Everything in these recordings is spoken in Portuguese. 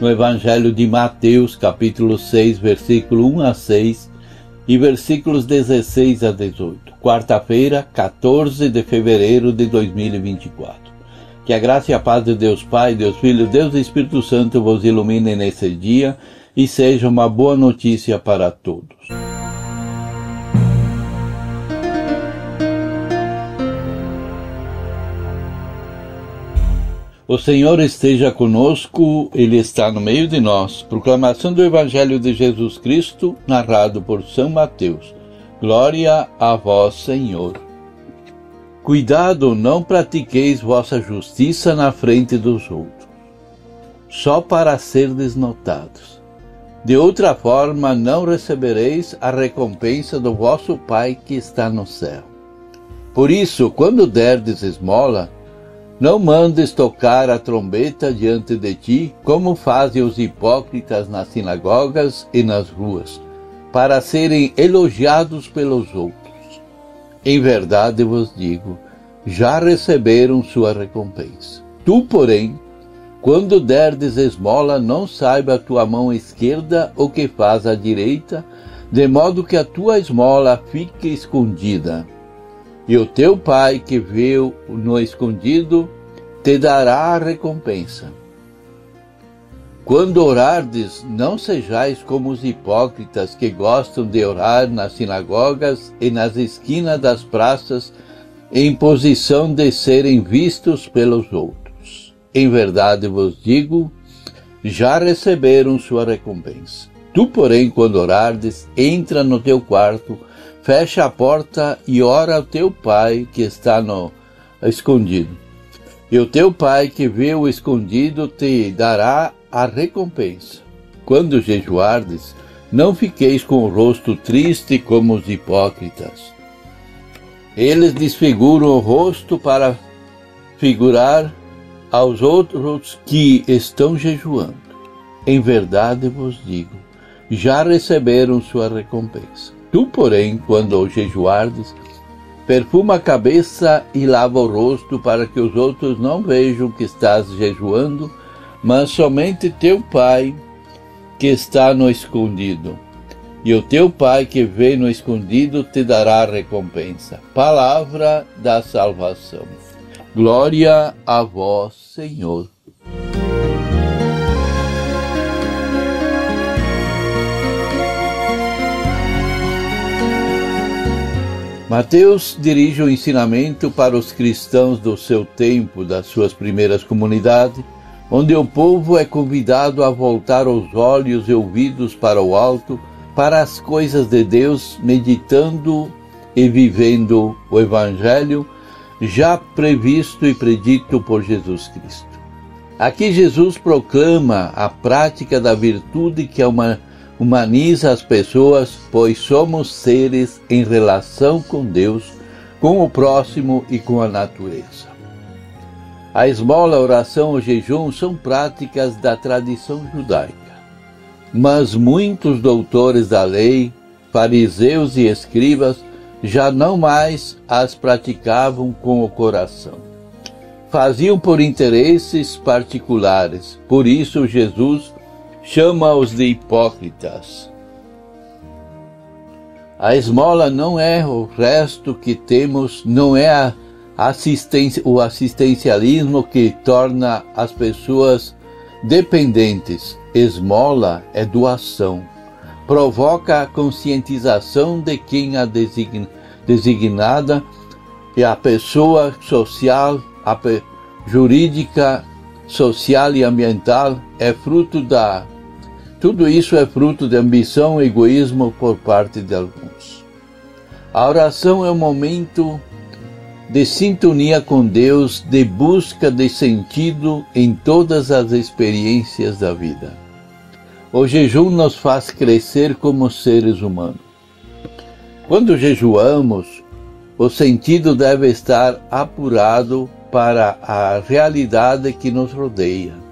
no Evangelho de Mateus, capítulo 6, versículo 1 a 6 e versículos 16 a 18. Quarta-feira, 14 de fevereiro de 2024. Que a graça e a paz de Deus Pai, Deus Filho, Deus e Espírito Santo vos iluminem nesse dia e seja uma boa notícia para todos. O Senhor esteja conosco, Ele está no meio de nós. Proclamação do Evangelho de Jesus Cristo, narrado por São Mateus. Glória a vós, Senhor. Cuidado, não pratiqueis vossa justiça na frente dos outros, só para ser desnotados. De outra forma, não recebereis a recompensa do vosso Pai que está no céu. Por isso, quando derdes esmola, não mandes tocar a trombeta diante de ti, como fazem os hipócritas nas sinagogas e nas ruas, para serem elogiados pelos outros. Em verdade vos digo, já receberam sua recompensa. Tu, porém, quando derdes esmola, não saiba a tua mão esquerda o que faz a direita, de modo que a tua esmola fique escondida e o teu pai que viu no escondido te dará a recompensa. Quando orardes, não sejais como os hipócritas que gostam de orar nas sinagogas e nas esquinas das praças, em posição de serem vistos pelos outros. Em verdade vos digo, já receberam sua recompensa. Tu, porém, quando orardes, entra no teu quarto, fecha a porta e ora ao teu pai que está no escondido. E o teu pai que vê o escondido te dará a recompensa. Quando jejuardes, não fiqueis com o rosto triste como os hipócritas. Eles desfiguram o rosto para figurar aos outros que estão jejuando. Em verdade vos digo, já receberam sua recompensa. Tu, porém, quando jejuardes, perfuma a cabeça e lava o rosto para que os outros não vejam que estás jejuando, mas somente teu Pai que está no escondido. E o teu Pai que vê no escondido te dará recompensa. Palavra da salvação. Glória a vós, Senhor. Mateus dirige o ensinamento para os cristãos do seu tempo, das suas primeiras comunidades, onde o povo é convidado a voltar os olhos e ouvidos para o alto, para as coisas de Deus, meditando e vivendo o Evangelho já previsto e predito por Jesus Cristo. Aqui Jesus proclama a prática da virtude que é uma humaniza as pessoas, pois somos seres em relação com Deus, com o próximo e com a natureza. A esmola, a oração, o jejum são práticas da tradição judaica, mas muitos doutores da lei, fariseus e escribas já não mais as praticavam com o coração. Faziam por interesses particulares. Por isso Jesus chama-os de hipócritas. A esmola não é o resto que temos, não é a assistência, o assistencialismo que torna as pessoas dependentes. Esmola é doação. Provoca a conscientização de quem a designa, designada e a pessoa social, a jurídica, social e ambiental é fruto da tudo isso é fruto de ambição e egoísmo por parte de alguns. A oração é um momento de sintonia com Deus, de busca de sentido em todas as experiências da vida. O jejum nos faz crescer como seres humanos. Quando jejuamos, o sentido deve estar apurado para a realidade que nos rodeia.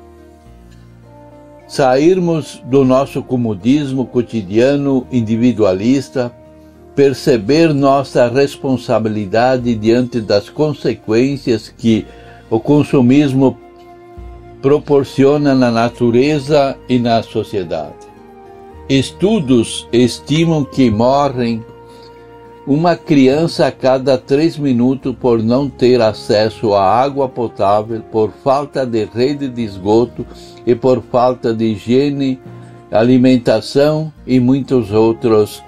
Sairmos do nosso comodismo cotidiano individualista, perceber nossa responsabilidade diante das consequências que o consumismo proporciona na natureza e na sociedade. Estudos estimam que morrem uma criança a cada três minutos por não ter acesso à água potável, por falta de rede de esgoto e por falta de higiene, alimentação e muitas outras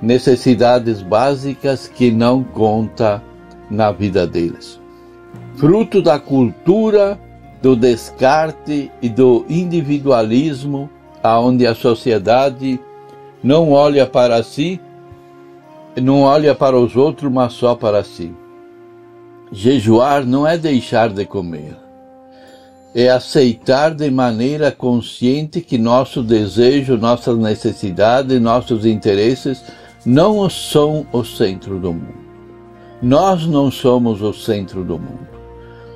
necessidades básicas que não conta na vida deles. Fruto da cultura do descarte e do individualismo, aonde a sociedade não olha para si não olha para os outros, mas só para si. Jejuar não é deixar de comer, é aceitar de maneira consciente que nosso desejo, nossas necessidades, nossos interesses não são o centro do mundo. Nós não somos o centro do mundo.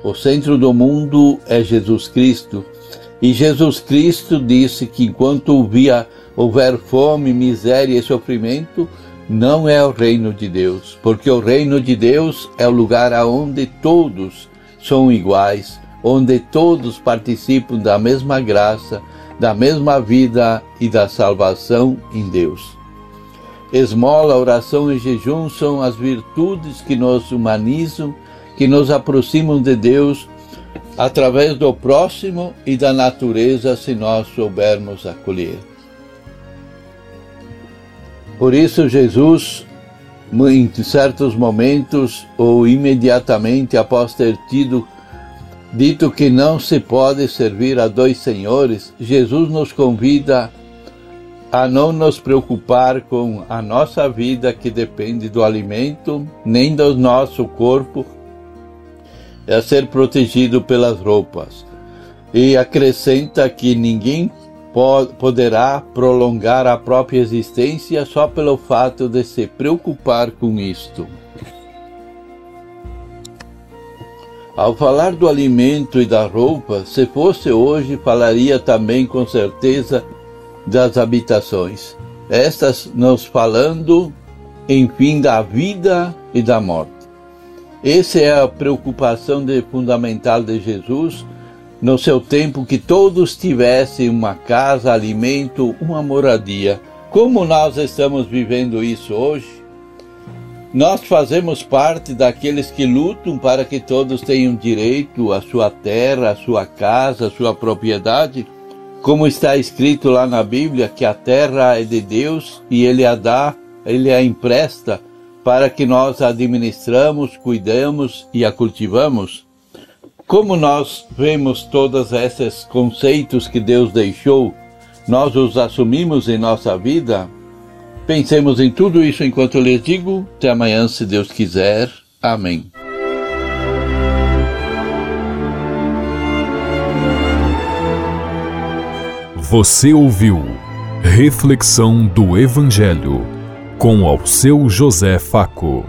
O centro do mundo é Jesus Cristo. E Jesus Cristo disse que enquanto houver fome, miséria e sofrimento, não é o reino de Deus, porque o reino de Deus é o lugar onde todos são iguais, onde todos participam da mesma graça, da mesma vida e da salvação em Deus. Esmola, oração e jejum são as virtudes que nos humanizam, que nos aproximam de Deus através do próximo e da natureza, se nós soubermos acolher. Por isso, Jesus, em certos momentos ou imediatamente após ter tido dito que não se pode servir a dois senhores, Jesus nos convida a não nos preocupar com a nossa vida que depende do alimento, nem do nosso corpo, a ser protegido pelas roupas. E acrescenta que ninguém poderá prolongar a própria existência só pelo fato de se preocupar com isto. Ao falar do alimento e da roupa, se fosse hoje, falaria também com certeza das habitações. Estas nos falando, enfim, da vida e da morte. Essa é a preocupação de, fundamental de Jesus no seu tempo que todos tivessem uma casa, alimento, uma moradia. Como nós estamos vivendo isso hoje? Nós fazemos parte daqueles que lutam para que todos tenham direito à sua terra, à sua casa, à sua propriedade, como está escrito lá na Bíblia, que a terra é de Deus e ele a dá, ele a empresta para que nós a administramos, cuidamos e a cultivamos. Como nós vemos todos esses conceitos que Deus deixou, nós os assumimos em nossa vida? Pensemos em tudo isso enquanto eu lhes digo. Até amanhã, se Deus quiser. Amém. Você ouviu Reflexão do Evangelho com ao seu José Faco.